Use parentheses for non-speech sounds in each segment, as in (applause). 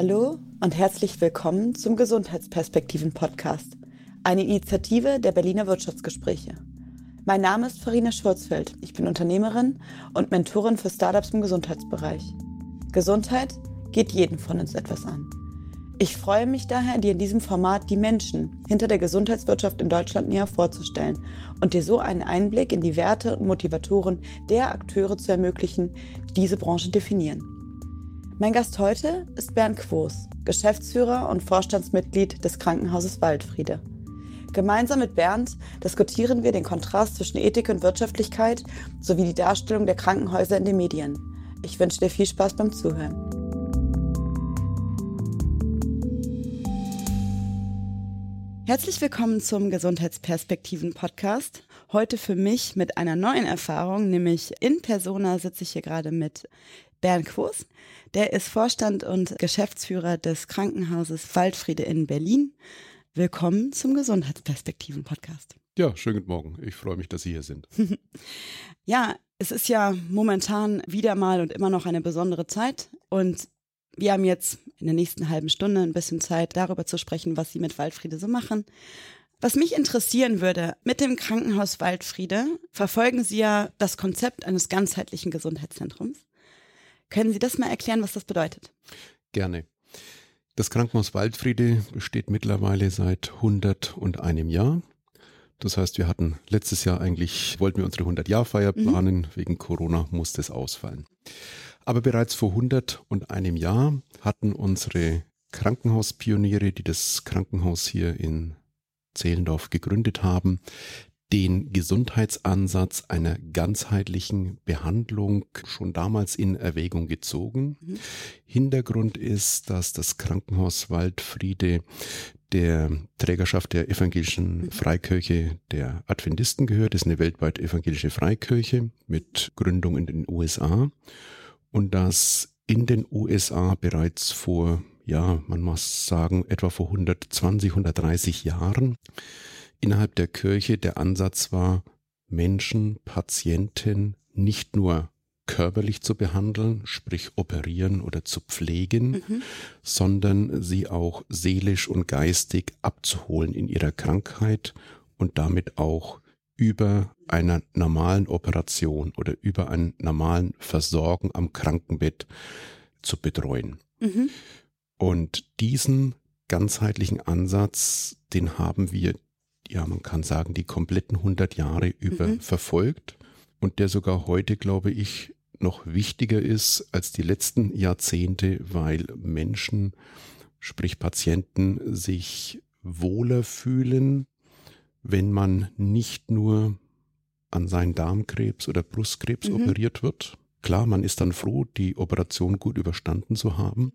Hallo und herzlich willkommen zum Gesundheitsperspektiven Podcast, eine Initiative der Berliner Wirtschaftsgespräche. Mein Name ist Farina Schurzfeld. Ich bin Unternehmerin und Mentorin für Startups im Gesundheitsbereich. Gesundheit geht jeden von uns etwas an. Ich freue mich daher, dir in diesem Format die Menschen hinter der Gesundheitswirtschaft in Deutschland näher vorzustellen und dir so einen Einblick in die Werte und Motivatoren der Akteure zu ermöglichen, die diese Branche definieren. Mein Gast heute ist Bernd Quos, Geschäftsführer und Vorstandsmitglied des Krankenhauses Waldfriede. Gemeinsam mit Bernd diskutieren wir den Kontrast zwischen Ethik und Wirtschaftlichkeit sowie die Darstellung der Krankenhäuser in den Medien. Ich wünsche dir viel Spaß beim Zuhören. Herzlich willkommen zum Gesundheitsperspektiven Podcast. Heute für mich mit einer neuen Erfahrung, nämlich in Persona sitze ich hier gerade mit Bernd Quos. Der ist Vorstand und Geschäftsführer des Krankenhauses Waldfriede in Berlin. Willkommen zum Gesundheitsperspektiven Podcast. Ja, schönen guten Morgen. Ich freue mich, dass Sie hier sind. (laughs) ja, es ist ja momentan wieder mal und immer noch eine besondere Zeit und wir haben jetzt in der nächsten halben Stunde ein bisschen Zeit, darüber zu sprechen, was Sie mit Waldfriede so machen. Was mich interessieren würde, mit dem Krankenhaus Waldfriede verfolgen Sie ja das Konzept eines ganzheitlichen Gesundheitszentrums. Können Sie das mal erklären, was das bedeutet? Gerne. Das Krankenhaus Waldfriede besteht mittlerweile seit 101 Jahr. Das heißt, wir hatten letztes Jahr eigentlich, wollten wir unsere 100-Jahr-Feier mhm. planen, mhm. wegen Corona musste es ausfallen. Aber bereits vor 100 und einem Jahr hatten unsere Krankenhauspioniere, die das Krankenhaus hier in Zehlendorf gegründet haben, den Gesundheitsansatz einer ganzheitlichen Behandlung schon damals in Erwägung gezogen. Mhm. Hintergrund ist, dass das Krankenhaus Waldfriede der Trägerschaft der evangelischen mhm. Freikirche der Adventisten gehört, ist eine weltweit evangelische Freikirche mit Gründung in den USA und dass in den USA bereits vor, ja, man muss sagen, etwa vor 120, 130 Jahren innerhalb der Kirche der Ansatz war, Menschen, Patienten nicht nur körperlich zu behandeln, sprich operieren oder zu pflegen, mhm. sondern sie auch seelisch und geistig abzuholen in ihrer Krankheit und damit auch über einer normalen Operation oder über einen normalen Versorgen am Krankenbett zu betreuen. Mhm. Und diesen ganzheitlichen Ansatz, den haben wir, ja, man kann sagen, die kompletten 100 Jahre über mhm. verfolgt und der sogar heute, glaube ich, noch wichtiger ist als die letzten Jahrzehnte, weil Menschen, sprich Patienten, sich wohler fühlen, wenn man nicht nur an seinen Darmkrebs oder Brustkrebs mhm. operiert wird. Klar, man ist dann froh, die Operation gut überstanden zu haben,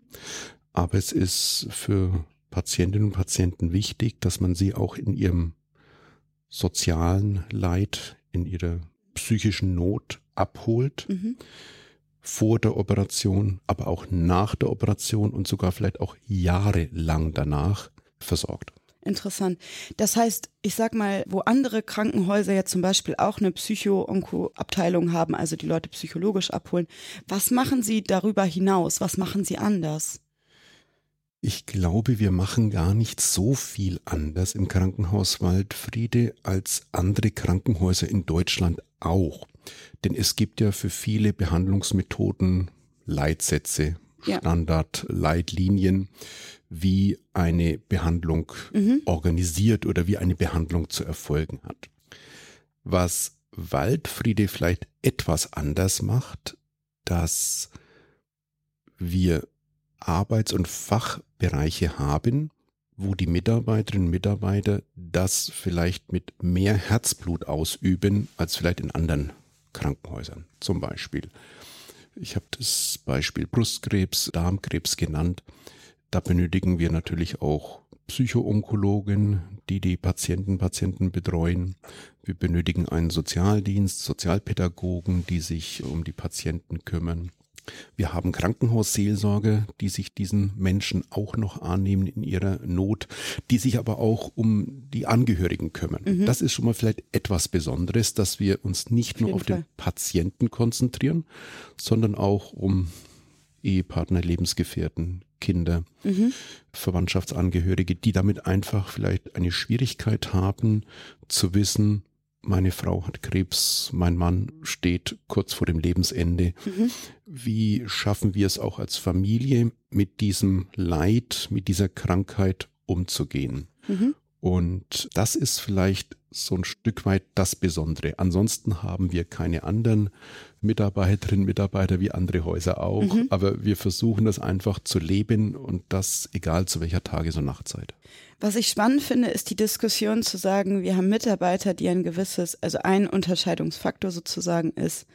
aber es ist für Patientinnen und Patienten wichtig, dass man sie auch in ihrem sozialen Leid, in ihrer psychischen Not abholt. Mhm. Vor der Operation, aber auch nach der Operation und sogar vielleicht auch jahrelang danach versorgt. Interessant. Das heißt, ich sag mal, wo andere Krankenhäuser ja zum Beispiel auch eine Psycho-Onko-Abteilung haben, also die Leute psychologisch abholen, was machen Sie darüber hinaus? Was machen Sie anders? Ich glaube, wir machen gar nicht so viel anders im Krankenhaus Waldfriede als andere Krankenhäuser in Deutschland auch. Denn es gibt ja für viele Behandlungsmethoden Leitsätze, ja. Standardleitlinien, wie eine Behandlung mhm. organisiert oder wie eine Behandlung zu erfolgen hat. Was Waldfriede vielleicht etwas anders macht, dass wir Arbeits- und Fachbereiche haben, wo die Mitarbeiterinnen und Mitarbeiter das vielleicht mit mehr Herzblut ausüben als vielleicht in anderen Krankenhäusern zum Beispiel. Ich habe das Beispiel Brustkrebs, Darmkrebs genannt. Da benötigen wir natürlich auch Psychoonkologen, die die Patienten, Patienten betreuen. Wir benötigen einen Sozialdienst, Sozialpädagogen, die sich um die Patienten kümmern. Wir haben Krankenhausseelsorge, die sich diesen Menschen auch noch annehmen in ihrer Not, die sich aber auch um die Angehörigen kümmern. Mhm. Das ist schon mal vielleicht etwas Besonderes, dass wir uns nicht auf nur auf Fall. den Patienten konzentrieren, sondern auch um Ehepartner, Lebensgefährten, Kinder, mhm. Verwandtschaftsangehörige, die damit einfach vielleicht eine Schwierigkeit haben zu wissen, meine Frau hat Krebs, mein Mann steht kurz vor dem Lebensende. Mhm. Wie schaffen wir es auch als Familie, mit diesem Leid, mit dieser Krankheit umzugehen? Mhm. Und das ist vielleicht so ein Stück weit das Besondere. Ansonsten haben wir keine anderen Mitarbeiterinnen, Mitarbeiter wie andere Häuser auch, mhm. aber wir versuchen das einfach zu leben und das egal zu welcher Tages- und Nachtzeit. Was ich spannend finde, ist die Diskussion zu sagen, wir haben Mitarbeiter, die ein gewisses, also ein Unterscheidungsfaktor sozusagen ist,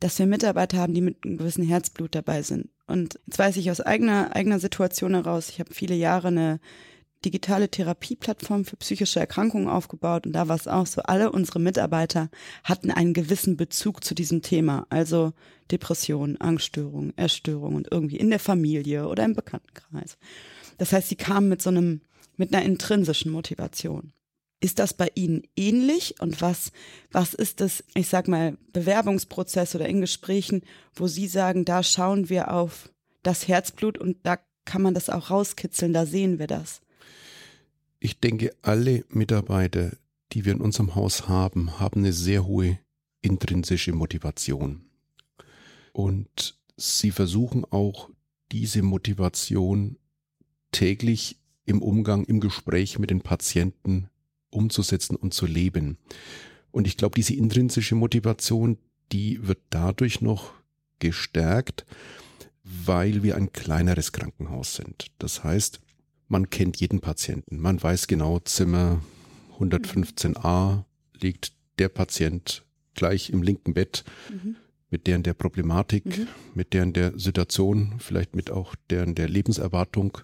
dass wir Mitarbeiter haben, die mit einem gewissen Herzblut dabei sind. Und jetzt weiß ich aus eigener, eigener Situation heraus, ich habe viele Jahre eine digitale Therapieplattform für psychische Erkrankungen aufgebaut und da war es auch so, alle unsere Mitarbeiter hatten einen gewissen Bezug zu diesem Thema, also Depression, Angststörung, Erstörung und irgendwie in der Familie oder im Bekanntenkreis. Das heißt, sie kamen mit so einem, mit einer intrinsischen Motivation. Ist das bei Ihnen ähnlich? Und was, was ist das, ich sag mal, Bewerbungsprozess oder in Gesprächen, wo Sie sagen, da schauen wir auf das Herzblut und da kann man das auch rauskitzeln, da sehen wir das? Ich denke, alle Mitarbeiter, die wir in unserem Haus haben, haben eine sehr hohe intrinsische Motivation. Und sie versuchen auch diese Motivation täglich im Umgang, im Gespräch mit den Patienten umzusetzen und zu leben. Und ich glaube, diese intrinsische Motivation, die wird dadurch noch gestärkt, weil wir ein kleineres Krankenhaus sind. Das heißt, man kennt jeden Patienten. Man weiß genau, Zimmer 115a liegt der Patient gleich im linken Bett mhm. mit deren der Problematik, mhm. mit deren der Situation, vielleicht mit auch deren der Lebenserwartung.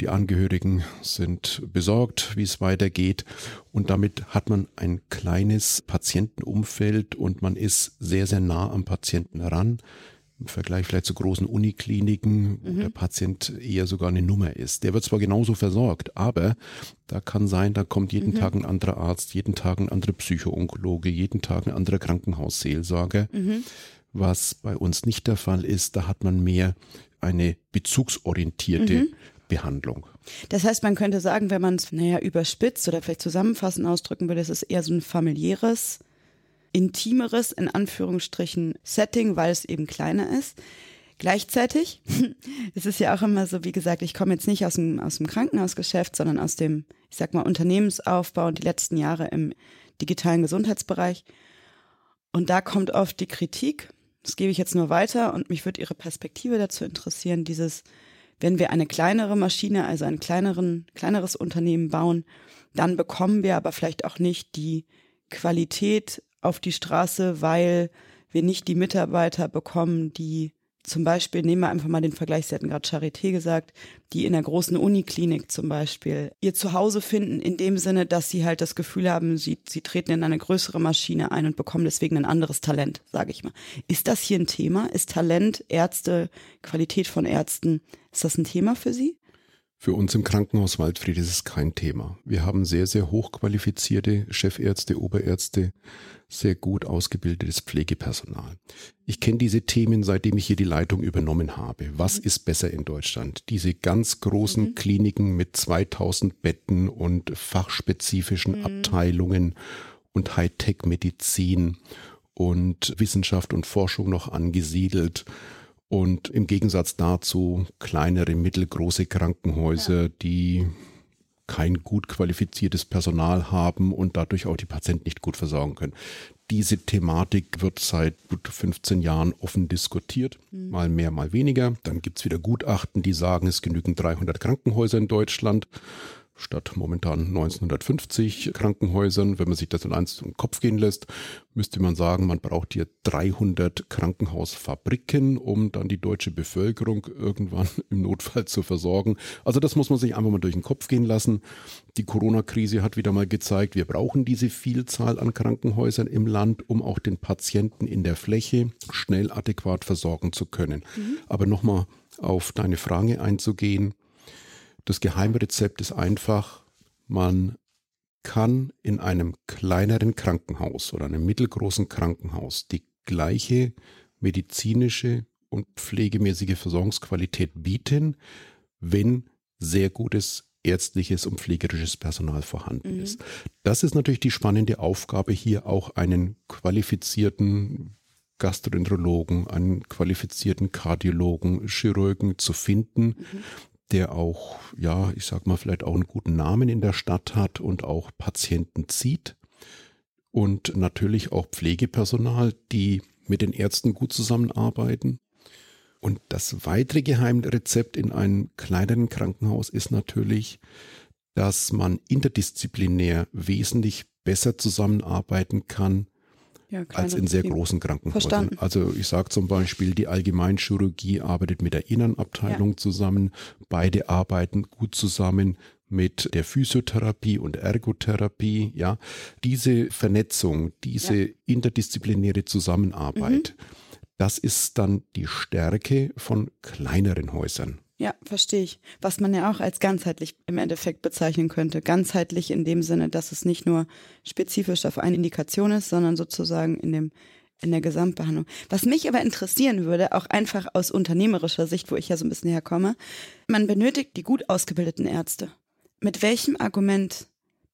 Die Angehörigen sind besorgt, wie es weitergeht. Und damit hat man ein kleines Patientenumfeld und man ist sehr, sehr nah am Patienten heran im Vergleich vielleicht zu großen Unikliniken, wo mhm. der Patient eher sogar eine Nummer ist. Der wird zwar genauso versorgt, aber da kann sein, da kommt jeden mhm. Tag ein anderer Arzt, jeden Tag ein anderer Psychoonkologe, jeden Tag ein anderer Krankenhausseelsorger. Mhm. Was bei uns nicht der Fall ist, da hat man mehr eine bezugsorientierte mhm. Behandlung. Das heißt, man könnte sagen, wenn man es, naja, überspitzt oder vielleicht zusammenfassend ausdrücken würde, es ist eher so ein familiäres intimeres, in Anführungsstrichen, Setting, weil es eben kleiner ist. Gleichzeitig, (laughs) es ist ja auch immer so, wie gesagt, ich komme jetzt nicht aus dem, aus dem Krankenhausgeschäft, sondern aus dem, ich sag mal, Unternehmensaufbau und die letzten Jahre im digitalen Gesundheitsbereich. Und da kommt oft die Kritik, das gebe ich jetzt nur weiter und mich würde Ihre Perspektive dazu interessieren, dieses, wenn wir eine kleinere Maschine, also ein kleineren, kleineres Unternehmen bauen, dann bekommen wir aber vielleicht auch nicht die Qualität auf die Straße, weil wir nicht die Mitarbeiter bekommen, die zum Beispiel, nehmen wir einfach mal den Vergleich, Sie hatten gerade Charité gesagt, die in der großen Uniklinik zum Beispiel ihr Zuhause finden, in dem Sinne, dass sie halt das Gefühl haben, sie, sie treten in eine größere Maschine ein und bekommen deswegen ein anderes Talent, sage ich mal. Ist das hier ein Thema? Ist Talent, Ärzte, Qualität von Ärzten, ist das ein Thema für Sie? Für uns im Krankenhaus Waldfried ist es kein Thema. Wir haben sehr, sehr hochqualifizierte Chefärzte, Oberärzte, sehr gut ausgebildetes Pflegepersonal. Ich kenne diese Themen, seitdem ich hier die Leitung übernommen habe. Was mhm. ist besser in Deutschland? Diese ganz großen mhm. Kliniken mit 2000 Betten und fachspezifischen mhm. Abteilungen und Hightech-Medizin und Wissenschaft und Forschung noch angesiedelt und im Gegensatz dazu kleinere, mittelgroße Krankenhäuser, ja. die kein gut qualifiziertes Personal haben und dadurch auch die Patienten nicht gut versorgen können. Diese Thematik wird seit gut 15 Jahren offen diskutiert, mhm. mal mehr, mal weniger. Dann gibt's wieder Gutachten, die sagen, es genügen 300 Krankenhäuser in Deutschland statt momentan 1950 Krankenhäusern. Wenn man sich das in eins im Kopf gehen lässt, müsste man sagen, man braucht hier 300 Krankenhausfabriken, um dann die deutsche Bevölkerung irgendwann (laughs) im Notfall zu versorgen. Also das muss man sich einfach mal durch den Kopf gehen lassen. Die Corona-Krise hat wieder mal gezeigt, wir brauchen diese Vielzahl an Krankenhäusern im Land, um auch den Patienten in der Fläche schnell adäquat versorgen zu können. Mhm. Aber nochmal auf deine Frage einzugehen. Das Geheimrezept ist einfach, man kann in einem kleineren Krankenhaus oder einem mittelgroßen Krankenhaus die gleiche medizinische und pflegemäßige Versorgungsqualität bieten, wenn sehr gutes ärztliches und pflegerisches Personal vorhanden mhm. ist. Das ist natürlich die spannende Aufgabe, hier auch einen qualifizierten Gastroenterologen, einen qualifizierten Kardiologen, Chirurgen zu finden, mhm. Der auch, ja, ich sag mal, vielleicht auch einen guten Namen in der Stadt hat und auch Patienten zieht. Und natürlich auch Pflegepersonal, die mit den Ärzten gut zusammenarbeiten. Und das weitere Geheimrezept in einem kleineren Krankenhaus ist natürlich, dass man interdisziplinär wesentlich besser zusammenarbeiten kann ja, als in sehr großen Krankenhäusern. Verstanden. Also ich sage zum Beispiel, die Allgemeinchirurgie arbeitet mit der Innenabteilung ja. zusammen. Beide arbeiten gut zusammen mit der Physiotherapie und Ergotherapie. Ja, diese Vernetzung, diese ja. interdisziplinäre Zusammenarbeit, mhm. das ist dann die Stärke von kleineren Häusern. Ja, verstehe ich. Was man ja auch als ganzheitlich im Endeffekt bezeichnen könnte. Ganzheitlich in dem Sinne, dass es nicht nur spezifisch auf eine Indikation ist, sondern sozusagen in dem in der Gesamtbehandlung. Was mich aber interessieren würde, auch einfach aus unternehmerischer Sicht, wo ich ja so ein bisschen herkomme, man benötigt die gut ausgebildeten Ärzte. Mit welchem Argument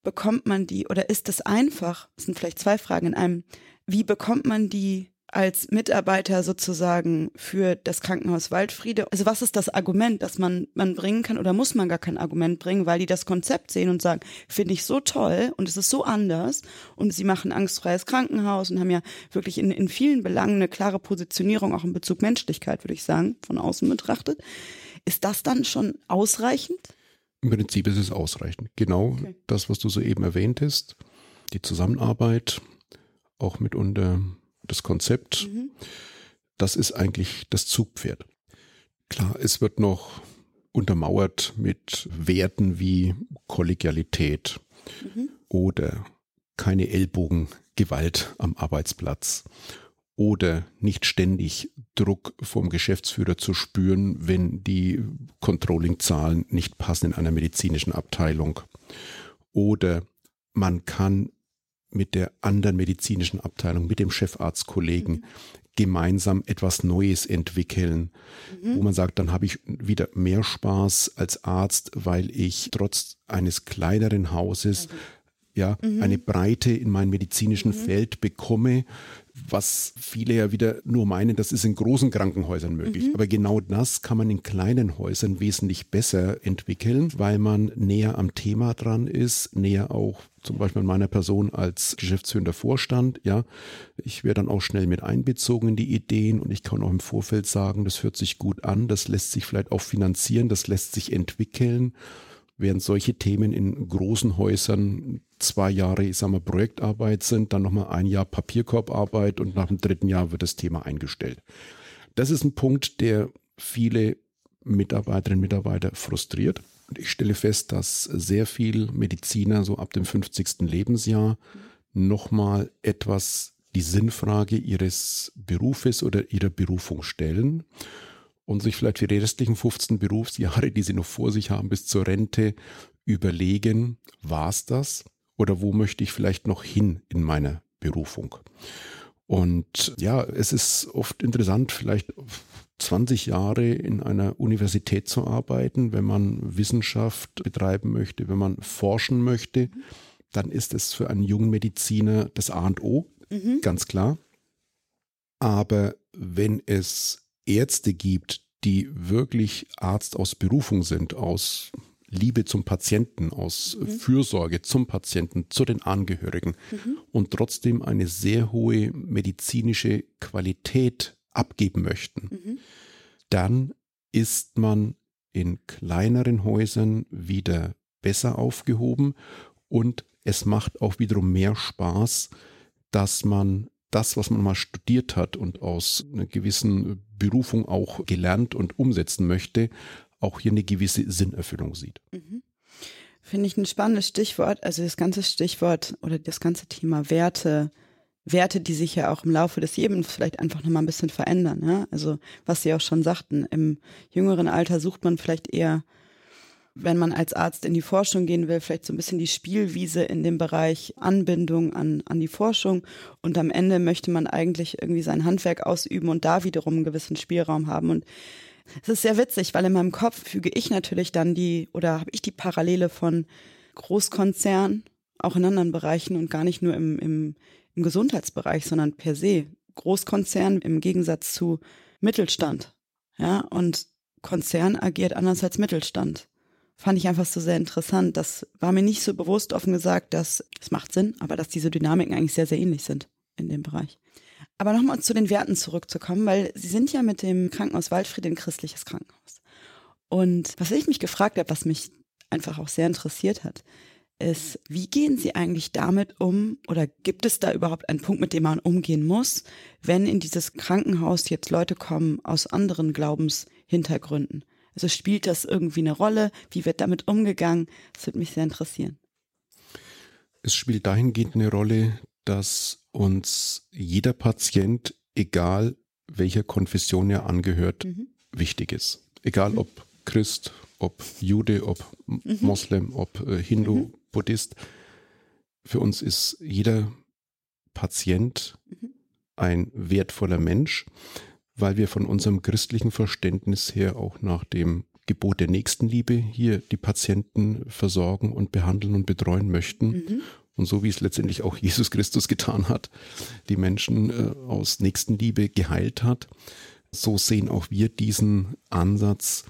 bekommt man die oder ist es einfach? Das sind vielleicht zwei Fragen in einem. Wie bekommt man die als Mitarbeiter sozusagen für das Krankenhaus Waldfriede? Also was ist das Argument, das man, man bringen kann oder muss man gar kein Argument bringen, weil die das Konzept sehen und sagen, finde ich so toll und es ist so anders und sie machen angstfreies Krankenhaus und haben ja wirklich in, in vielen Belangen eine klare Positionierung, auch in Bezug Menschlichkeit, würde ich sagen, von außen betrachtet. Ist das dann schon ausreichend? Im Prinzip ist es ausreichend. Genau okay. das, was du soeben erwähnt hast, die Zusammenarbeit, auch mitunter das Konzept, mhm. das ist eigentlich das Zugpferd. Klar, es wird noch untermauert mit Werten wie Kollegialität mhm. oder keine Ellbogengewalt am Arbeitsplatz oder nicht ständig Druck vom Geschäftsführer zu spüren, wenn die Controlling-Zahlen nicht passen in einer medizinischen Abteilung. Oder man kann mit der anderen medizinischen Abteilung, mit dem Chefarztkollegen mhm. gemeinsam etwas Neues entwickeln, mhm. wo man sagt, dann habe ich wieder mehr Spaß als Arzt, weil ich trotz eines kleineren Hauses ja mhm. eine Breite in meinem medizinischen mhm. Feld bekomme, was viele ja wieder nur meinen, das ist in großen Krankenhäusern möglich. Mhm. Aber genau das kann man in kleinen Häusern wesentlich besser entwickeln, weil man näher am Thema dran ist, näher auch zum Beispiel an meiner Person als geschäftsführender Vorstand. Ja, ich werde dann auch schnell mit einbezogen in die Ideen und ich kann auch im Vorfeld sagen, das hört sich gut an, das lässt sich vielleicht auch finanzieren, das lässt sich entwickeln während solche Themen in großen Häusern zwei Jahre, ich sag mal, Projektarbeit sind, dann nochmal ein Jahr Papierkorbarbeit und nach dem dritten Jahr wird das Thema eingestellt. Das ist ein Punkt, der viele Mitarbeiterinnen und Mitarbeiter frustriert. Und ich stelle fest, dass sehr viel Mediziner so ab dem 50. Lebensjahr nochmal etwas die Sinnfrage ihres Berufes oder ihrer Berufung stellen und sich vielleicht für die restlichen 15 Berufsjahre, die sie noch vor sich haben bis zur Rente, überlegen, war es das oder wo möchte ich vielleicht noch hin in meiner Berufung? Und ja, es ist oft interessant, vielleicht 20 Jahre in einer Universität zu arbeiten, wenn man Wissenschaft betreiben möchte, wenn man forschen möchte, dann ist es für einen jungen Mediziner das A und O, mhm. ganz klar. Aber wenn es Ärzte gibt, die wirklich Arzt aus Berufung sind, aus Liebe zum Patienten, aus mhm. Fürsorge zum Patienten, zu den Angehörigen mhm. und trotzdem eine sehr hohe medizinische Qualität abgeben möchten, mhm. dann ist man in kleineren Häusern wieder besser aufgehoben und es macht auch wiederum mehr Spaß, dass man das, was man mal studiert hat und aus einer gewissen Berufung auch gelernt und umsetzen möchte, auch hier eine gewisse Sinnerfüllung sieht. Mhm. Finde ich ein spannendes Stichwort. Also das ganze Stichwort oder das ganze Thema Werte, Werte, die sich ja auch im Laufe des Lebens vielleicht einfach nochmal ein bisschen verändern. Ja? Also was Sie auch schon sagten, im jüngeren Alter sucht man vielleicht eher wenn man als Arzt in die Forschung gehen will, vielleicht so ein bisschen die Spielwiese in dem Bereich Anbindung an, an die Forschung. Und am Ende möchte man eigentlich irgendwie sein Handwerk ausüben und da wiederum einen gewissen Spielraum haben. Und es ist sehr witzig, weil in meinem Kopf füge ich natürlich dann die, oder habe ich die Parallele von Großkonzern, auch in anderen Bereichen und gar nicht nur im, im, im Gesundheitsbereich, sondern per se. Großkonzern im Gegensatz zu Mittelstand. Ja, und Konzern agiert anders als Mittelstand fand ich einfach so sehr interessant. Das war mir nicht so bewusst offen gesagt, dass es macht Sinn, aber dass diese Dynamiken eigentlich sehr, sehr ähnlich sind in dem Bereich. Aber nochmal zu den Werten zurückzukommen, weil Sie sind ja mit dem Krankenhaus Waldfried ein christliches Krankenhaus. Und was ich mich gefragt habe, was mich einfach auch sehr interessiert hat, ist, wie gehen Sie eigentlich damit um oder gibt es da überhaupt einen Punkt, mit dem man umgehen muss, wenn in dieses Krankenhaus jetzt Leute kommen aus anderen Glaubenshintergründen? Also spielt das irgendwie eine Rolle? Wie wird damit umgegangen? Das würde mich sehr interessieren. Es spielt dahingehend eine Rolle, dass uns jeder Patient, egal welcher Konfession er angehört, mhm. wichtig ist. Egal mhm. ob Christ, ob Jude, ob mhm. Moslem, ob äh, Hindu, mhm. Buddhist. Für uns ist jeder Patient mhm. ein wertvoller Mensch weil wir von unserem christlichen Verständnis her auch nach dem Gebot der Nächstenliebe hier die Patienten versorgen und behandeln und betreuen möchten. Mhm. Und so wie es letztendlich auch Jesus Christus getan hat, die Menschen äh, aus Nächstenliebe geheilt hat, so sehen auch wir diesen Ansatz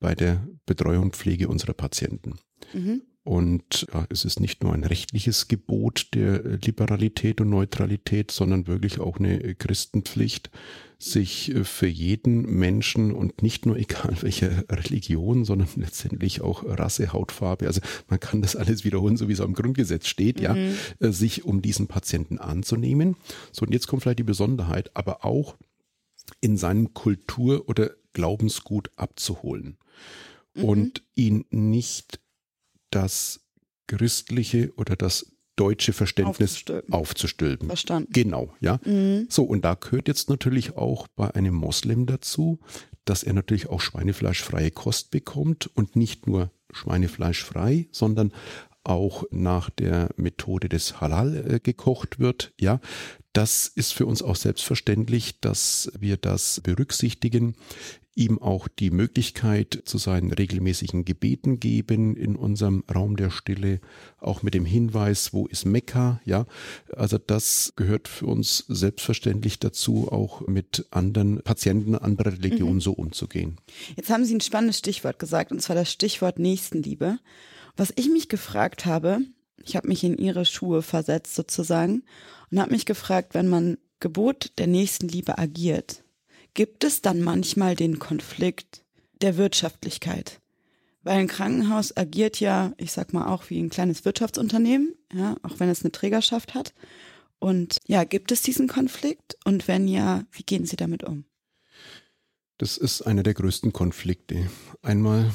bei der Betreuung und Pflege unserer Patienten. Mhm. Und ja, es ist nicht nur ein rechtliches Gebot der Liberalität und Neutralität, sondern wirklich auch eine Christenpflicht, sich äh, für jeden Menschen und nicht nur (laughs) egal welcher Religion, sondern letztendlich auch Rasse, Hautfarbe, also man kann das alles wiederholen, so wie es am Grundgesetz steht, mhm. ja, äh, sich um diesen Patienten anzunehmen. So, und jetzt kommt vielleicht die Besonderheit, aber auch in seinem Kultur- oder Glaubensgut abzuholen mhm. und ihn nicht das christliche oder das deutsche Verständnis aufzustülpen. aufzustülpen. Verstanden. Genau, ja. Mhm. So, und da gehört jetzt natürlich auch bei einem Moslem dazu, dass er natürlich auch schweinefleischfreie Kost bekommt und nicht nur schweinefleischfrei, sondern auch nach der Methode des Halal äh, gekocht wird, ja. Das ist für uns auch selbstverständlich, dass wir das berücksichtigen ihm auch die Möglichkeit zu seinen regelmäßigen Gebeten geben in unserem Raum der Stille, auch mit dem Hinweis, wo ist Mekka, ja. Also das gehört für uns selbstverständlich dazu, auch mit anderen Patienten anderer Religionen mhm. so umzugehen. Jetzt haben Sie ein spannendes Stichwort gesagt, und zwar das Stichwort Nächstenliebe. Was ich mich gefragt habe, ich habe mich in Ihre Schuhe versetzt sozusagen und habe mich gefragt, wenn man Gebot der Nächstenliebe agiert, gibt es dann manchmal den Konflikt der Wirtschaftlichkeit. Weil ein Krankenhaus agiert ja, ich sag mal, auch wie ein kleines Wirtschaftsunternehmen, ja, auch wenn es eine Trägerschaft hat. Und ja, gibt es diesen Konflikt? Und wenn ja, wie gehen Sie damit um? Das ist einer der größten Konflikte. Einmal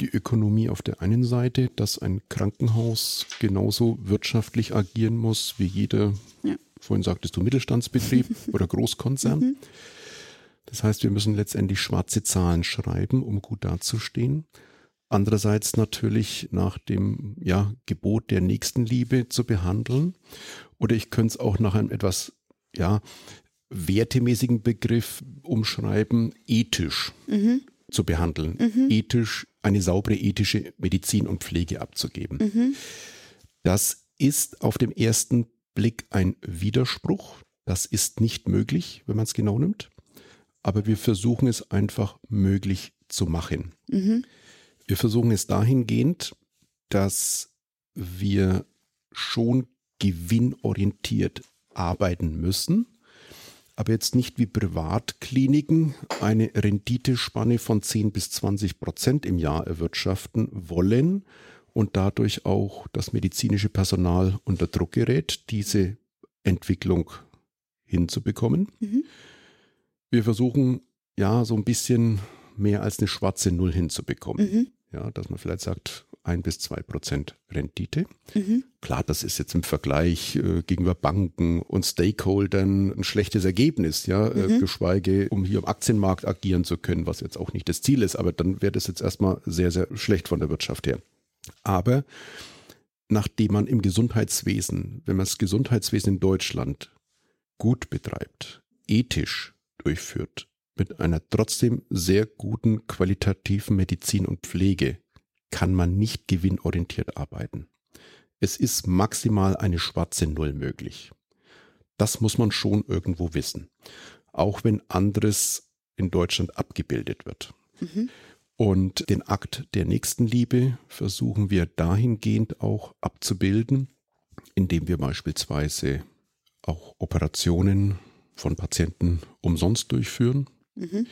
die Ökonomie auf der einen Seite, dass ein Krankenhaus genauso wirtschaftlich agieren muss wie jeder, ja. vorhin sagtest du, Mittelstandsbetrieb (laughs) oder Großkonzern. Mhm. Das heißt, wir müssen letztendlich schwarze Zahlen schreiben, um gut dazustehen. Andererseits natürlich nach dem ja, Gebot der Nächstenliebe zu behandeln. Oder ich könnte es auch nach einem etwas ja, wertemäßigen Begriff umschreiben, ethisch mhm. zu behandeln. Mhm. Ethisch, eine saubere ethische Medizin und Pflege abzugeben. Mhm. Das ist auf dem ersten Blick ein Widerspruch. Das ist nicht möglich, wenn man es genau nimmt aber wir versuchen es einfach möglich zu machen. Mhm. Wir versuchen es dahingehend, dass wir schon gewinnorientiert arbeiten müssen, aber jetzt nicht wie Privatkliniken eine Renditespanne von 10 bis 20 Prozent im Jahr erwirtschaften wollen und dadurch auch das medizinische Personal unter Druck gerät, diese Entwicklung hinzubekommen. Mhm wir versuchen ja so ein bisschen mehr als eine schwarze Null hinzubekommen. Mhm. Ja, dass man vielleicht sagt, ein bis zwei Prozent Rendite. Mhm. Klar, das ist jetzt im Vergleich äh, gegenüber Banken und Stakeholdern ein schlechtes Ergebnis, ja, äh, mhm. äh, geschweige, um hier am Aktienmarkt agieren zu können, was jetzt auch nicht das Ziel ist, aber dann wäre das jetzt erstmal sehr, sehr schlecht von der Wirtschaft her. Aber nachdem man im Gesundheitswesen, wenn man das Gesundheitswesen in Deutschland gut betreibt, ethisch durchführt, mit einer trotzdem sehr guten qualitativen Medizin und Pflege, kann man nicht gewinnorientiert arbeiten. Es ist maximal eine schwarze Null möglich. Das muss man schon irgendwo wissen. Auch wenn anderes in Deutschland abgebildet wird. Mhm. Und den Akt der Nächstenliebe versuchen wir dahingehend auch abzubilden, indem wir beispielsweise auch Operationen von Patienten umsonst durchführen, mhm.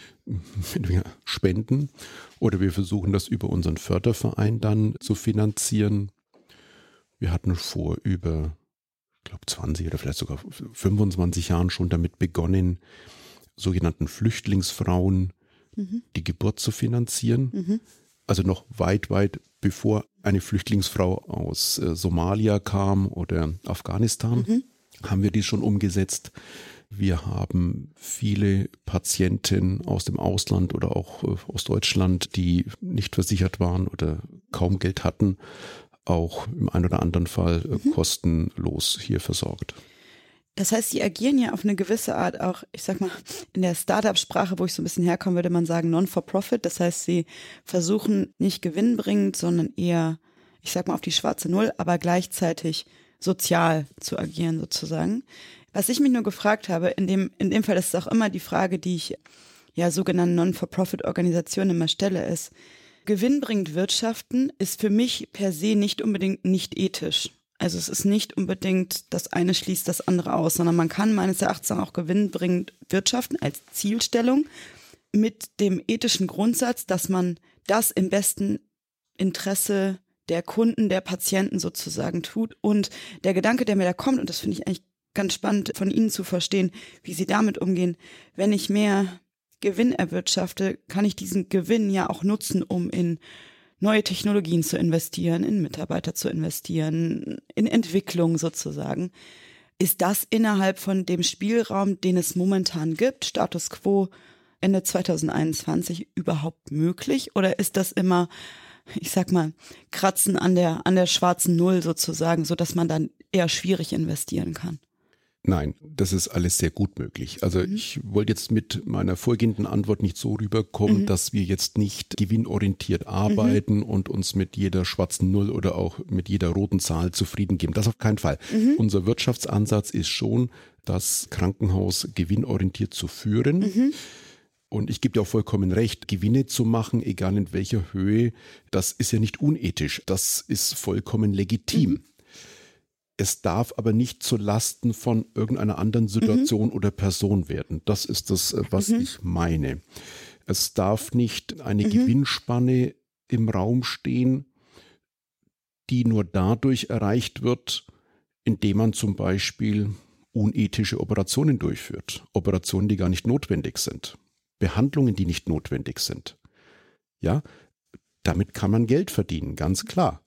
wir spenden oder wir versuchen das über unseren Förderverein dann zu finanzieren. Wir hatten vor über, ich glaube, 20 oder vielleicht sogar 25 Jahren schon damit begonnen, sogenannten Flüchtlingsfrauen mhm. die Geburt zu finanzieren. Mhm. Also noch weit, weit bevor eine Flüchtlingsfrau aus äh, Somalia kam oder Afghanistan, mhm. haben wir dies schon umgesetzt. Wir haben viele Patienten aus dem Ausland oder auch äh, aus Deutschland, die nicht versichert waren oder kaum Geld hatten, auch im einen oder anderen Fall äh, mhm. kostenlos hier versorgt. Das heißt, sie agieren ja auf eine gewisse Art auch, ich sag mal, in der Startup-Sprache, wo ich so ein bisschen herkomme, würde man sagen Non-for-Profit. Das heißt, sie versuchen nicht gewinnbringend, sondern eher, ich sag mal, auf die schwarze Null, aber gleichzeitig sozial zu agieren sozusagen. Was ich mich nur gefragt habe, in dem, in dem Fall ist es auch immer die Frage, die ich ja sogenannten Non-for-Profit-Organisationen immer stelle, ist, gewinnbringend wirtschaften ist für mich per se nicht unbedingt nicht ethisch. Also es ist nicht unbedingt das eine schließt das andere aus, sondern man kann meines Erachtens auch gewinnbringend wirtschaften als Zielstellung mit dem ethischen Grundsatz, dass man das im besten Interesse der Kunden, der Patienten sozusagen tut. Und der Gedanke, der mir da kommt, und das finde ich eigentlich ganz spannend von Ihnen zu verstehen, wie Sie damit umgehen, wenn ich mehr Gewinn erwirtschafte, kann ich diesen Gewinn ja auch nutzen, um in neue Technologien zu investieren, in Mitarbeiter zu investieren, in Entwicklung sozusagen. Ist das innerhalb von dem Spielraum, den es momentan gibt, Status quo Ende 2021 überhaupt möglich? Oder ist das immer, ich sag mal, Kratzen an der, an der schwarzen Null sozusagen, so dass man dann eher schwierig investieren kann? Nein, das ist alles sehr gut möglich. Also mhm. ich wollte jetzt mit meiner vorgehenden Antwort nicht so rüberkommen, mhm. dass wir jetzt nicht gewinnorientiert arbeiten mhm. und uns mit jeder schwarzen Null oder auch mit jeder roten Zahl zufrieden geben. Das auf keinen Fall. Mhm. Unser Wirtschaftsansatz ist schon, das Krankenhaus gewinnorientiert zu führen. Mhm. Und ich gebe dir auch vollkommen recht, Gewinne zu machen, egal in welcher Höhe, das ist ja nicht unethisch. Das ist vollkommen legitim. Mhm. Es darf aber nicht zu Lasten von irgendeiner anderen Situation mhm. oder Person werden. Das ist das, äh, was mhm. ich meine. Es darf nicht eine mhm. Gewinnspanne im Raum stehen, die nur dadurch erreicht wird, indem man zum Beispiel unethische Operationen durchführt. Operationen, die gar nicht notwendig sind. Behandlungen, die nicht notwendig sind. Ja, damit kann man Geld verdienen, ganz klar.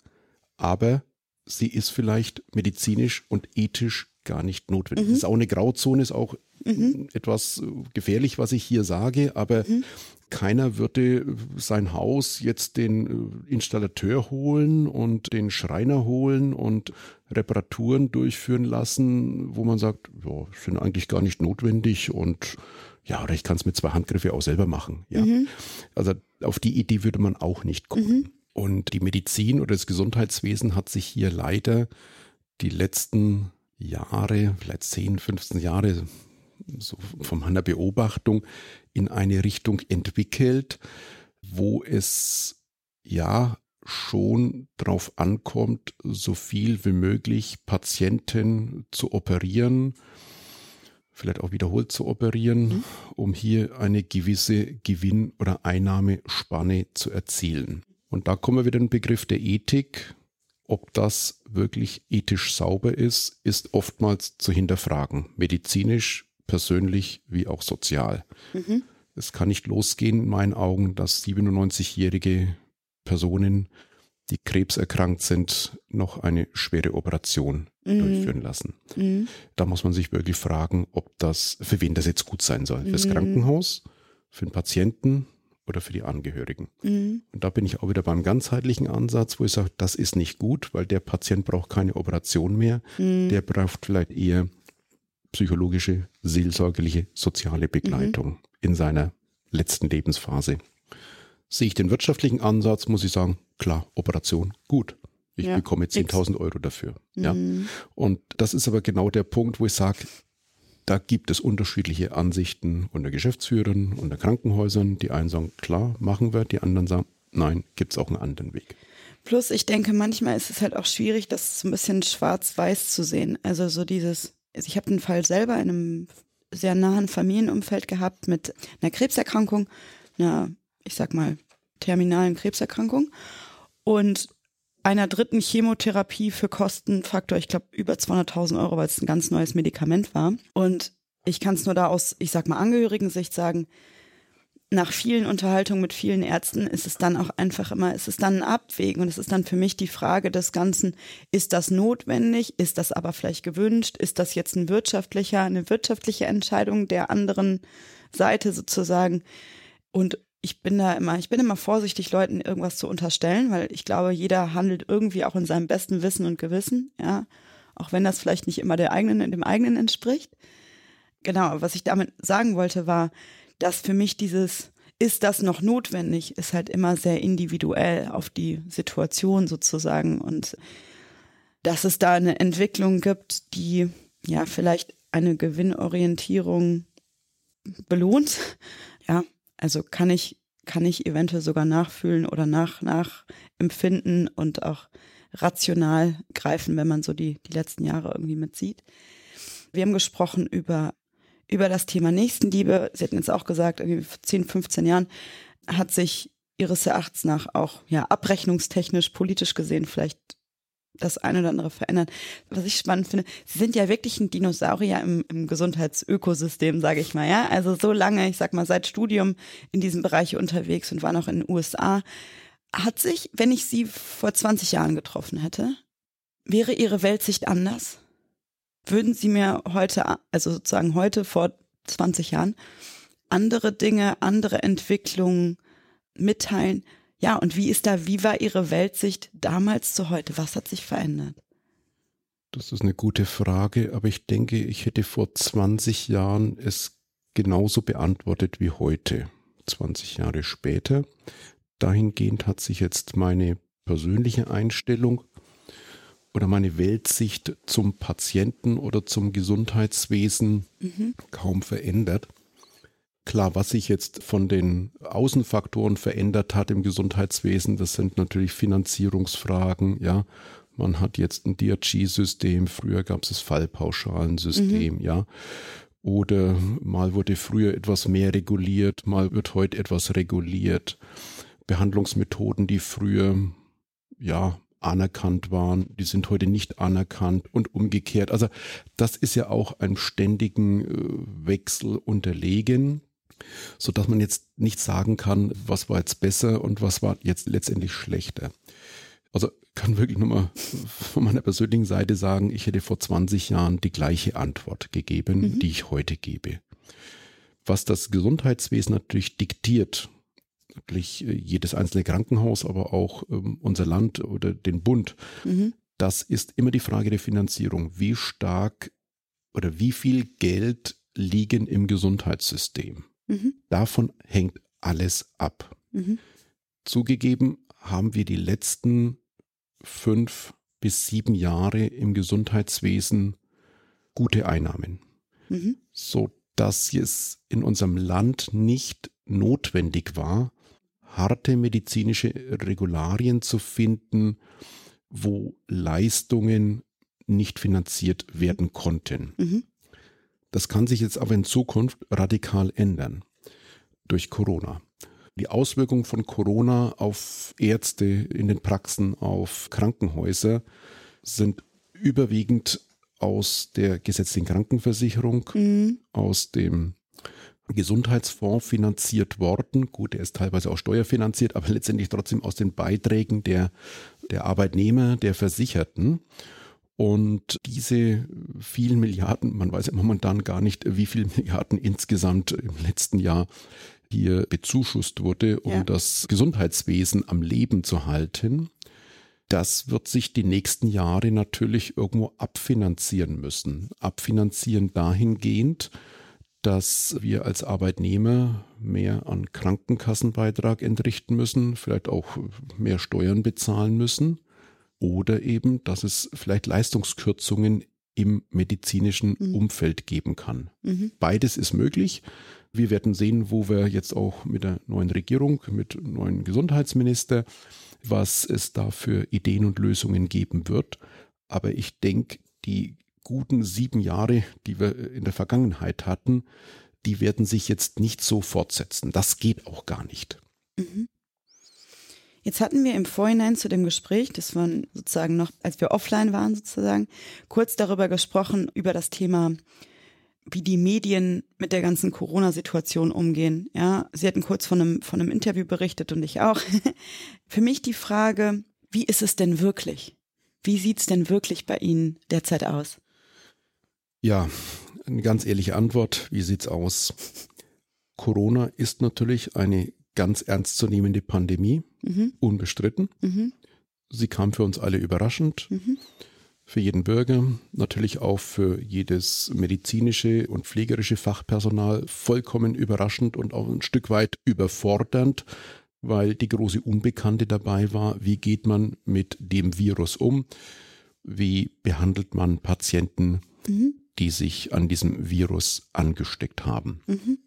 Aber sie ist vielleicht medizinisch und ethisch gar nicht notwendig. Mhm. Das ist auch eine Grauzone, ist auch mhm. etwas äh, gefährlich, was ich hier sage, aber mhm. keiner würde sein Haus jetzt den äh, Installateur holen und den Schreiner holen und Reparaturen durchführen lassen, wo man sagt, ja, sind eigentlich gar nicht notwendig und ja, oder ich kann es mit zwei Handgriffe auch selber machen. Ja. Mhm. Also auf die Idee würde man auch nicht kommen. Mhm. Und die Medizin oder das Gesundheitswesen hat sich hier leider die letzten Jahre, vielleicht 10, 15 Jahre, so von meiner Beobachtung, in eine Richtung entwickelt, wo es ja schon darauf ankommt, so viel wie möglich Patienten zu operieren, vielleicht auch wiederholt zu operieren, mhm. um hier eine gewisse Gewinn- oder Einnahmespanne zu erzielen. Und da kommen wir wieder den Begriff der Ethik. Ob das wirklich ethisch sauber ist, ist oftmals zu hinterfragen. Medizinisch, persönlich wie auch sozial. Mhm. Es kann nicht losgehen in meinen Augen, dass 97-jährige Personen die krebserkrankt sind, noch eine schwere Operation mhm. durchführen lassen. Mhm. Da muss man sich wirklich fragen, ob das, für wen das jetzt gut sein soll. Fürs mhm. Krankenhaus, für den Patienten oder für die Angehörigen. Mhm. Und da bin ich auch wieder beim ganzheitlichen Ansatz, wo ich sage, das ist nicht gut, weil der Patient braucht keine Operation mehr. Mhm. Der braucht vielleicht eher psychologische, seelsorgerliche, soziale Begleitung mhm. in seiner letzten Lebensphase. Sehe ich den wirtschaftlichen Ansatz, muss ich sagen, klar, Operation, gut. Ich ja, bekomme 10.000 Euro dafür. Ja. Mhm. Und das ist aber genau der Punkt, wo ich sage, da gibt es unterschiedliche Ansichten unter Geschäftsführern, unter Krankenhäusern. Die einen sagen, klar, machen wir. Die anderen sagen, nein, gibt es auch einen anderen Weg. Plus, ich denke, manchmal ist es halt auch schwierig, das so ein bisschen schwarz-weiß zu sehen. Also so dieses, also ich habe den Fall selber in einem sehr nahen Familienumfeld gehabt mit einer Krebserkrankung, einer, ich sag mal, terminalen Krebserkrankung und einer dritten Chemotherapie für Kostenfaktor, ich glaube über 200.000 Euro, weil es ein ganz neues Medikament war. Und ich kann es nur da aus, ich sag mal, Angehörigen-Sicht sagen, nach vielen Unterhaltungen mit vielen Ärzten ist es dann auch einfach immer, ist es dann ein Abwägen. Und es ist dann für mich die Frage des Ganzen, ist das notwendig, ist das aber vielleicht gewünscht, ist das jetzt ein wirtschaftlicher, eine wirtschaftliche Entscheidung der anderen Seite sozusagen? Und ich bin da immer, ich bin immer vorsichtig, Leuten irgendwas zu unterstellen, weil ich glaube, jeder handelt irgendwie auch in seinem besten Wissen und Gewissen, ja, auch wenn das vielleicht nicht immer der eigenen, dem eigenen entspricht. Genau, was ich damit sagen wollte, war, dass für mich dieses, ist das noch notwendig, ist halt immer sehr individuell auf die Situation sozusagen. Und dass es da eine Entwicklung gibt, die ja vielleicht eine Gewinnorientierung belohnt, ja, also kann ich, kann ich eventuell sogar nachfühlen oder nach, nachempfinden und auch rational greifen, wenn man so die, die letzten Jahre irgendwie mitzieht. Wir haben gesprochen über, über das Thema Nächstenliebe. Sie hatten jetzt auch gesagt, irgendwie vor 10, 15 Jahren hat sich ihres Erachtens nach auch ja abrechnungstechnisch, politisch gesehen vielleicht das eine oder andere verändern. Was ich spannend finde, sie sind ja wirklich ein Dinosaurier im, im Gesundheitsökosystem, sage ich mal, ja. Also so lange, ich sag mal, seit Studium in diesem Bereich unterwegs und waren auch in den USA. Hat sich, wenn ich sie vor 20 Jahren getroffen hätte, wäre ihre Weltsicht anders? Würden sie mir heute, also sozusagen heute vor 20 Jahren, andere Dinge, andere Entwicklungen mitteilen, ja, und wie ist da, wie war Ihre Weltsicht damals zu heute? Was hat sich verändert? Das ist eine gute Frage, aber ich denke, ich hätte vor 20 Jahren es genauso beantwortet wie heute, 20 Jahre später. Dahingehend hat sich jetzt meine persönliche Einstellung oder meine Weltsicht zum Patienten oder zum Gesundheitswesen mhm. kaum verändert. Klar, was sich jetzt von den Außenfaktoren verändert hat im Gesundheitswesen, das sind natürlich Finanzierungsfragen, ja. Man hat jetzt ein DRG-System, früher gab es das Fallpauschalensystem, mhm. ja. Oder mal wurde früher etwas mehr reguliert, mal wird heute etwas reguliert. Behandlungsmethoden, die früher, ja, anerkannt waren, die sind heute nicht anerkannt und umgekehrt. Also das ist ja auch einem ständigen äh, Wechsel unterlegen so dass man jetzt nicht sagen kann, was war jetzt besser und was war jetzt letztendlich schlechter. Also kann wirklich nur mal von meiner persönlichen Seite sagen, ich hätte vor 20 Jahren die gleiche Antwort gegeben, mhm. die ich heute gebe. Was das Gesundheitswesen natürlich diktiert, natürlich äh, jedes einzelne Krankenhaus, aber auch ähm, unser Land oder den Bund, mhm. das ist immer die Frage der Finanzierung. Wie stark oder wie viel Geld liegen im Gesundheitssystem? Mhm. Davon hängt alles ab. Mhm. Zugegeben haben wir die letzten fünf bis sieben Jahre im Gesundheitswesen gute Einnahmen, mhm. so dass es in unserem Land nicht notwendig war, harte medizinische Regularien zu finden, wo Leistungen nicht finanziert werden konnten. Mhm. Das kann sich jetzt aber in Zukunft radikal ändern durch Corona. Die Auswirkungen von Corona auf Ärzte in den Praxen, auf Krankenhäuser sind überwiegend aus der gesetzlichen Krankenversicherung, mhm. aus dem Gesundheitsfonds finanziert worden. Gut, der ist teilweise auch steuerfinanziert, aber letztendlich trotzdem aus den Beiträgen der, der Arbeitnehmer, der Versicherten. Und diese vielen Milliarden, man weiß ja momentan gar nicht, wie viele Milliarden insgesamt im letzten Jahr hier bezuschusst wurde, um ja. das Gesundheitswesen am Leben zu halten. Das wird sich die nächsten Jahre natürlich irgendwo abfinanzieren müssen. Abfinanzieren dahingehend, dass wir als Arbeitnehmer mehr an Krankenkassenbeitrag entrichten müssen, vielleicht auch mehr Steuern bezahlen müssen oder eben, dass es vielleicht Leistungskürzungen im medizinischen mhm. Umfeld geben kann. Mhm. Beides ist möglich. Wir werden sehen, wo wir jetzt auch mit der neuen Regierung, mit neuen Gesundheitsminister, was es da für Ideen und Lösungen geben wird. Aber ich denke, die guten sieben Jahre, die wir in der Vergangenheit hatten, die werden sich jetzt nicht so fortsetzen. Das geht auch gar nicht. Mhm. Jetzt hatten wir im Vorhinein zu dem Gespräch, das war sozusagen noch, als wir offline waren sozusagen, kurz darüber gesprochen, über das Thema, wie die Medien mit der ganzen Corona-Situation umgehen. Ja, Sie hatten kurz von einem, von einem Interview berichtet und ich auch. (laughs) Für mich die Frage, wie ist es denn wirklich? Wie sieht es denn wirklich bei Ihnen derzeit aus? Ja, eine ganz ehrliche Antwort. Wie sieht's aus? Corona ist natürlich eine ganz ernstzunehmende Pandemie, mhm. unbestritten. Mhm. Sie kam für uns alle überraschend, mhm. für jeden Bürger, natürlich auch für jedes medizinische und pflegerische Fachpersonal vollkommen überraschend und auch ein Stück weit überfordernd, weil die große Unbekannte dabei war, wie geht man mit dem Virus um, wie behandelt man Patienten, mhm die sich an diesem Virus angesteckt haben. Mhm.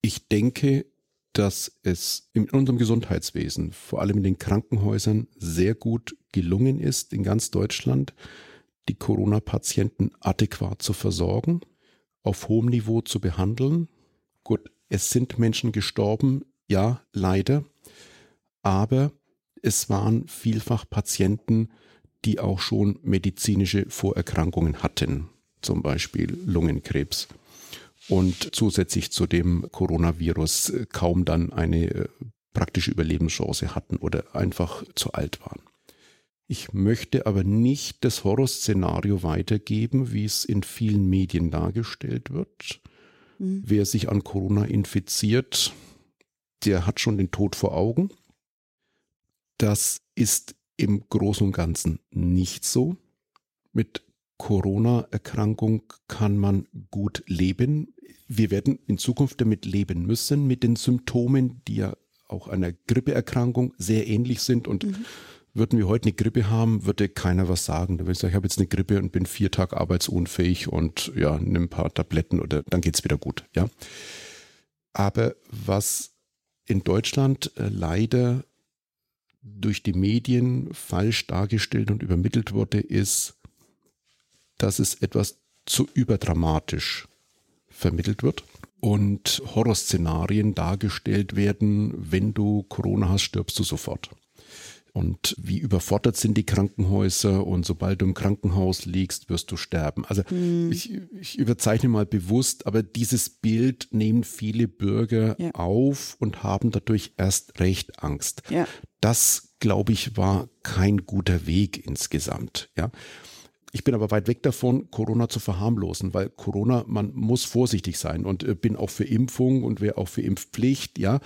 Ich denke, dass es in unserem Gesundheitswesen, vor allem in den Krankenhäusern, sehr gut gelungen ist, in ganz Deutschland die Corona-Patienten adäquat zu versorgen, auf hohem Niveau zu behandeln. Gut, es sind Menschen gestorben, ja, leider, aber es waren vielfach Patienten, die auch schon medizinische Vorerkrankungen hatten zum Beispiel Lungenkrebs und zusätzlich zu dem Coronavirus kaum dann eine äh, praktische Überlebenschance hatten oder einfach zu alt waren. Ich möchte aber nicht das Horrorszenario weitergeben, wie es in vielen Medien dargestellt wird. Mhm. Wer sich an Corona infiziert, der hat schon den Tod vor Augen. Das ist im Großen und Ganzen nicht so. Mit Corona-Erkrankung kann man gut leben. Wir werden in Zukunft damit leben müssen, mit den Symptomen, die ja auch einer Grippeerkrankung sehr ähnlich sind. Und mhm. würden wir heute eine Grippe haben, würde keiner was sagen. Da würde ich sagen, ich habe jetzt eine Grippe und bin vier Tage arbeitsunfähig und ja, nimm ein paar Tabletten oder dann geht's wieder gut. Ja. Aber was in Deutschland äh, leider durch die Medien falsch dargestellt und übermittelt wurde, ist, dass es etwas zu überdramatisch vermittelt wird und Horrorszenarien dargestellt werden, wenn du Corona hast, stirbst du sofort. Und wie überfordert sind die Krankenhäuser und sobald du im Krankenhaus liegst, wirst du sterben. Also hm. ich, ich, überzeichne mal bewusst, aber dieses Bild nehmen viele Bürger ja. auf und haben dadurch erst recht Angst. Ja. Das, glaube ich, war kein guter Weg insgesamt. Ja. Ich bin aber weit weg davon, Corona zu verharmlosen, weil Corona, man muss vorsichtig sein und äh, bin auch für Impfung und wäre auch für Impfpflicht, ja,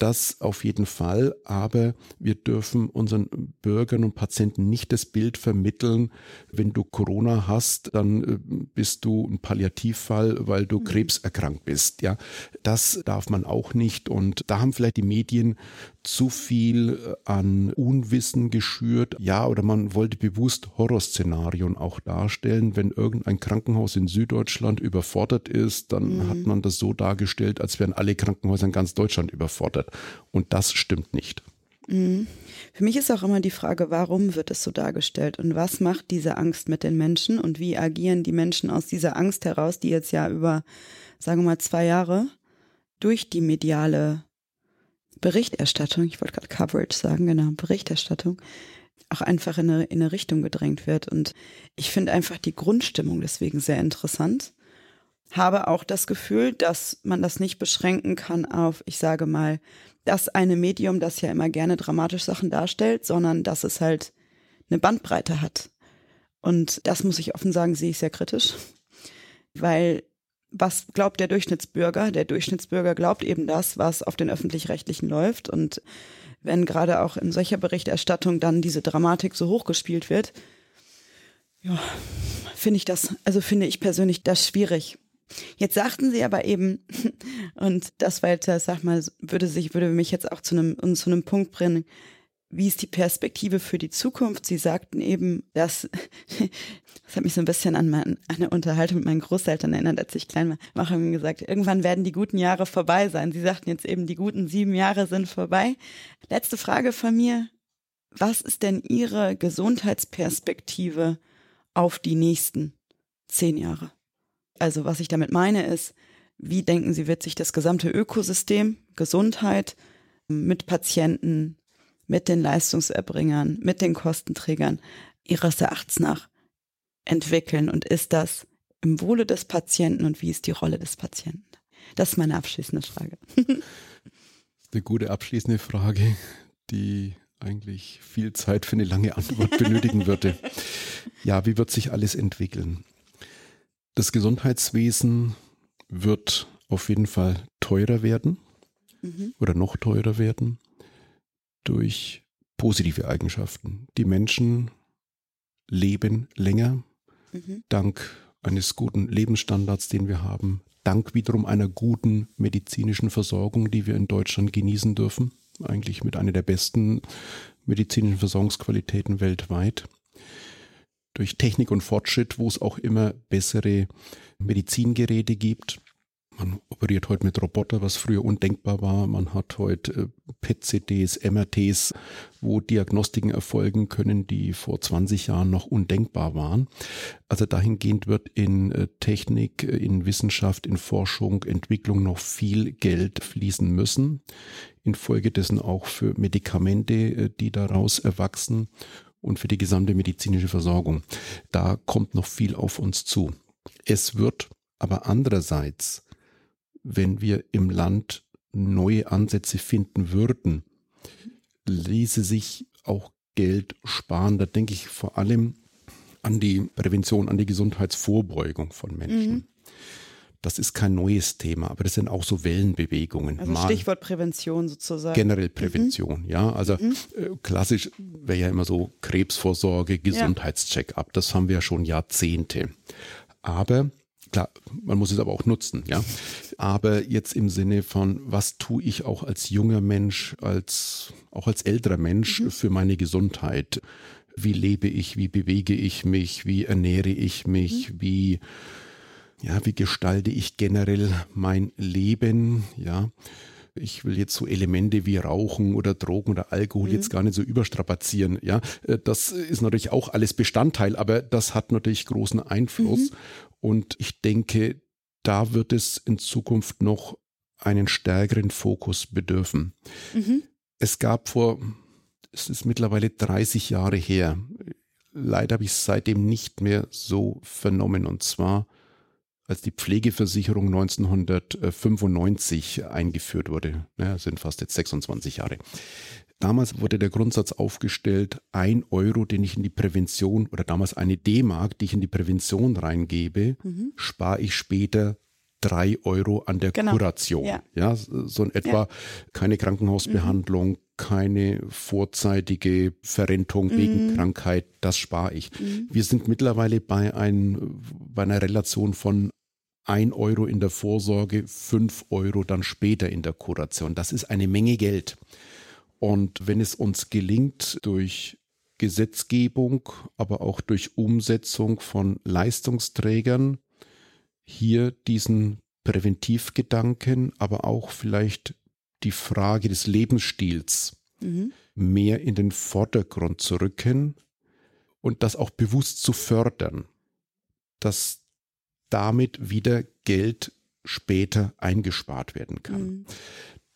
das auf jeden Fall. Aber wir dürfen unseren Bürgern und Patienten nicht das Bild vermitteln, wenn du Corona hast, dann äh, bist du ein Palliativfall, weil du mhm. krebserkrankt bist, ja. Das darf man auch nicht und da haben vielleicht die Medien zu viel äh, an Unwissen geschürt, ja, oder man wollte bewusst Horrorszenarien auch darstellen. Wenn irgendein Krankenhaus in Süddeutschland überfordert ist, dann mhm. hat man das so dargestellt, als wären alle Krankenhäuser in ganz Deutschland überfordert. Und das stimmt nicht. Mhm. Für mich ist auch immer die Frage, warum wird es so dargestellt und was macht diese Angst mit den Menschen und wie agieren die Menschen aus dieser Angst heraus, die jetzt ja über, sagen wir mal, zwei Jahre durch die mediale Berichterstattung, ich wollte gerade Coverage sagen, genau, Berichterstattung, auch einfach in eine, in eine Richtung gedrängt wird. Und ich finde einfach die Grundstimmung deswegen sehr interessant. habe auch das Gefühl, dass man das nicht beschränken kann auf, ich sage mal, das eine Medium, das ja immer gerne dramatisch Sachen darstellt, sondern dass es halt eine Bandbreite hat. Und das muss ich offen sagen, sehe ich sehr kritisch, weil was glaubt der Durchschnittsbürger? Der Durchschnittsbürger glaubt eben das, was auf den öffentlich-rechtlichen läuft. Und wenn gerade auch in solcher Berichterstattung dann diese Dramatik so hochgespielt wird, ja, finde ich das, also finde ich persönlich das schwierig. Jetzt sagten sie aber eben, (laughs) und das weiter, sag mal, würde sich, würde mich jetzt auch zu einem, zu einem Punkt bringen, wie ist die Perspektive für die Zukunft? Sie sagten eben, dass, (laughs) das hat mich so ein bisschen an meine, eine Unterhaltung mit meinen Großeltern erinnert, als ich klein war. Ich habe gesagt, irgendwann werden die guten Jahre vorbei sein. Sie sagten jetzt eben, die guten sieben Jahre sind vorbei. Letzte Frage von mir. Was ist denn Ihre Gesundheitsperspektive auf die nächsten zehn Jahre? Also was ich damit meine ist, wie denken Sie, wird sich das gesamte Ökosystem, Gesundheit mit Patienten, mit den Leistungserbringern, mit den Kostenträgern Ihres Erachtens nach entwickeln? Und ist das im Wohle des Patienten und wie ist die Rolle des Patienten? Das ist meine abschließende Frage. (laughs) eine gute abschließende Frage, die eigentlich viel Zeit für eine lange Antwort benötigen würde. (laughs) Ja, wie wird sich alles entwickeln? Das Gesundheitswesen wird auf jeden Fall teurer werden mhm. oder noch teurer werden durch positive Eigenschaften. Die Menschen leben länger mhm. dank eines guten Lebensstandards, den wir haben, dank wiederum einer guten medizinischen Versorgung, die wir in Deutschland genießen dürfen, eigentlich mit einer der besten medizinischen Versorgungsqualitäten weltweit durch Technik und Fortschritt, wo es auch immer bessere Medizingeräte gibt. Man operiert heute mit Roboter, was früher undenkbar war. Man hat heute äh, PET-CDs, MRTs, wo Diagnostiken erfolgen können, die vor 20 Jahren noch undenkbar waren. Also dahingehend wird in äh, Technik, äh, in Wissenschaft, in Forschung, Entwicklung noch viel Geld fließen müssen. Infolgedessen auch für Medikamente, die daraus erwachsen und für die gesamte medizinische Versorgung. Da kommt noch viel auf uns zu. Es wird aber andererseits, wenn wir im Land neue Ansätze finden würden, ließe sich auch Geld sparen. Da denke ich vor allem an die Prävention, an die Gesundheitsvorbeugung von Menschen. Mhm. Das ist kein neues Thema, aber das sind auch so Wellenbewegungen. Also Mal Stichwort Prävention sozusagen. Generell. Prävention, mhm. ja. Also mhm. Äh, klassisch wäre ja immer so Krebsvorsorge, Gesundheitscheck-up. Das haben wir ja schon Jahrzehnte. Aber klar, man muss es aber auch nutzen, ja. Aber jetzt im Sinne von, was tue ich auch als junger Mensch, als auch als älterer Mensch mhm. für meine Gesundheit? Wie lebe ich? Wie bewege ich mich? Wie ernähre ich mich? Mhm. Wie ja, wie gestalte ich generell mein Leben, ja. Ich will jetzt so Elemente wie Rauchen oder Drogen oder Alkohol mhm. jetzt gar nicht so überstrapazieren. Ja, äh, das ist natürlich auch alles Bestandteil, aber das hat natürlich großen Einfluss. Mhm. Und ich denke, da wird es in Zukunft noch einen stärkeren Fokus bedürfen. Mhm. Es gab vor, es ist mittlerweile 30 Jahre her, leider habe ich es seitdem nicht mehr so vernommen. Und zwar als die Pflegeversicherung 1995 eingeführt wurde, ja, sind fast jetzt 26 Jahre. Damals wurde der Grundsatz aufgestellt, ein Euro, den ich in die Prävention oder damals eine D-Mark, die ich in die Prävention reingebe, mhm. spare ich später drei Euro an der genau. Kuration. Ja. ja. so in etwa ja. keine Krankenhausbehandlung, mhm. keine vorzeitige Verrentung mhm. wegen Krankheit, das spare ich. Mhm. Wir sind mittlerweile bei, ein, bei einer Relation von ein Euro in der Vorsorge, fünf Euro dann später in der Kuration. Das ist eine Menge Geld. Und wenn es uns gelingt, durch Gesetzgebung, aber auch durch Umsetzung von Leistungsträgern, hier diesen Präventivgedanken, aber auch vielleicht die Frage des Lebensstils mhm. mehr in den Vordergrund zu rücken und das auch bewusst zu fördern, dass damit wieder Geld später eingespart werden kann. Mhm.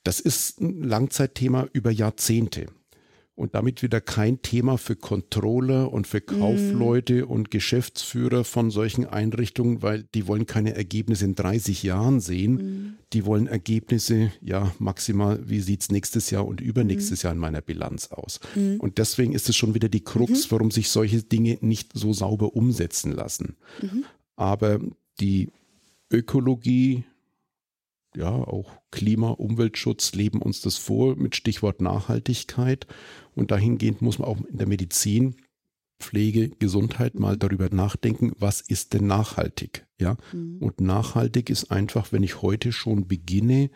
Das ist ein Langzeitthema über Jahrzehnte. und damit wieder kein Thema für Controller und für Kaufleute mm. und Geschäftsführer von solchen Einrichtungen, weil die wollen keine Ergebnisse in 30 Jahren sehen. Mm. Die wollen Ergebnisse, ja, maximal, wie sieht's nächstes Jahr und übernächstes mm. Jahr in meiner Bilanz aus. Mm. Und deswegen ist es schon wieder die Krux, -hmm. warum sich solche Dinge nicht so sauber umsetzen lassen. -hmm. Aber die Ökologie, ja, auch Klima, Umweltschutz leben uns das vor mit Stichwort Nachhaltigkeit. Und dahingehend muss man auch in der Medizin, Pflege, Gesundheit mal darüber nachdenken, was ist denn nachhaltig? Ja. Mhm. Und nachhaltig ist einfach, wenn ich heute schon beginne,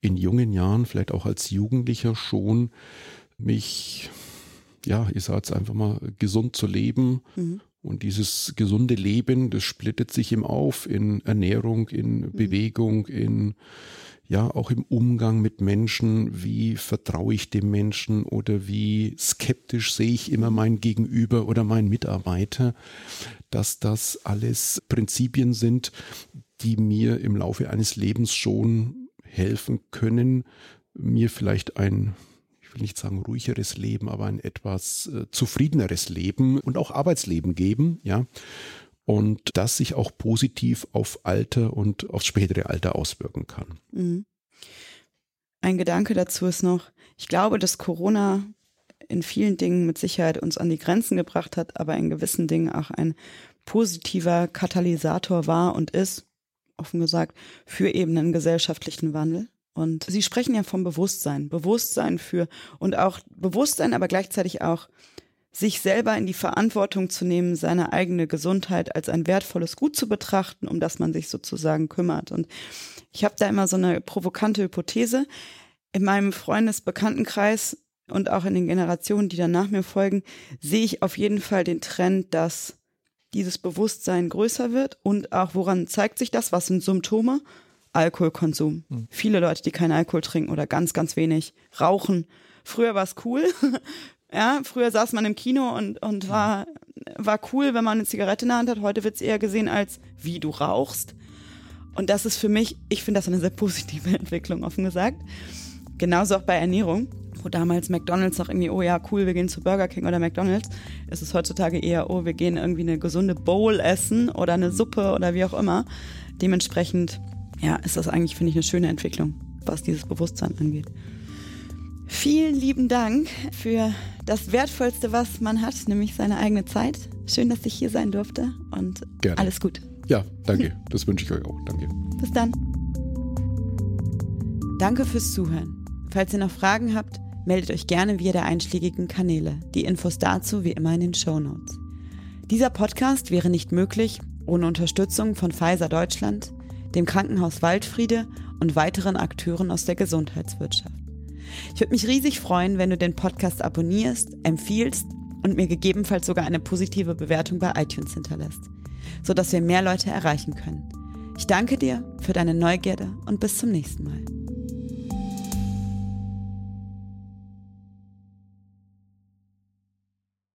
in jungen Jahren, vielleicht auch als Jugendlicher schon, mich, ja, ich sage jetzt einfach mal, gesund zu leben. Mhm. Und dieses gesunde Leben, das splittet sich eben auf in Ernährung, in mhm. Bewegung, in ja auch im Umgang mit Menschen, wie vertraue ich dem Menschen oder wie skeptisch sehe ich immer mein Gegenüber oder meinen Mitarbeiter, dass das alles Prinzipien sind, die mir im Laufe eines Lebens schon helfen können, mir vielleicht ein ich will nicht sagen ruhigeres Leben, aber ein etwas äh, zufriedeneres Leben und auch Arbeitsleben geben, ja und das sich auch positiv auf Alter und aufs spätere Alter auswirken kann. Mhm. Ein Gedanke dazu ist noch, ich glaube, dass Corona in vielen Dingen mit Sicherheit uns an die Grenzen gebracht hat, aber in gewissen Dingen auch ein positiver Katalysator war und ist, offen gesagt, für eben einen gesellschaftlichen Wandel. Und Sie sprechen ja vom Bewusstsein, Bewusstsein für und auch Bewusstsein, aber gleichzeitig auch sich selber in die Verantwortung zu nehmen, seine eigene Gesundheit als ein wertvolles Gut zu betrachten, um das man sich sozusagen kümmert. Und ich habe da immer so eine provokante Hypothese. In meinem Freundesbekanntenkreis und auch in den Generationen, die dann nach mir folgen, sehe ich auf jeden Fall den Trend, dass dieses Bewusstsein größer wird und auch woran zeigt sich das? Was sind Symptome? Alkoholkonsum. Mhm. Viele Leute, die keinen Alkohol trinken oder ganz, ganz wenig rauchen. Früher war es cool. (laughs) Ja, früher saß man im Kino und, und war, war cool, wenn man eine Zigarette in der Hand hat. Heute wird es eher gesehen als, wie du rauchst. Und das ist für mich, ich finde das eine sehr positive (laughs) Entwicklung, offen gesagt. Genauso auch bei Ernährung, wo damals McDonalds noch irgendwie, oh ja, cool, wir gehen zu Burger King oder McDonalds, ist es heutzutage eher, oh, wir gehen irgendwie eine gesunde Bowl essen oder eine Suppe oder wie auch immer. Dementsprechend, ja, ist das eigentlich, finde ich, eine schöne Entwicklung, was dieses Bewusstsein angeht. Vielen lieben Dank für das Wertvollste, was man hat, nämlich seine eigene Zeit. Schön, dass ich hier sein durfte und Gerne. alles gut. Ja, danke. (laughs) Das wünsche ich euch auch. Danke. Bis dann. Danke fürs Zuhören. Falls ihr noch Fragen habt, meldet euch gerne via der einschlägigen Kanäle. Die Infos dazu wie immer in den Show Notes. Dieser Podcast wäre nicht möglich ohne Unterstützung von Pfizer Deutschland, dem Krankenhaus Waldfriede und weiteren Akteuren aus der Gesundheitswirtschaft. Ich würde mich riesig freuen, wenn du den Podcast abonnierst, empfiehlst und mir gegebenenfalls sogar eine positive Bewertung bei iTunes hinterlässt, sodass wir mehr Leute erreichen können. Ich danke dir für deine Neugierde und bis zum nächsten Mal.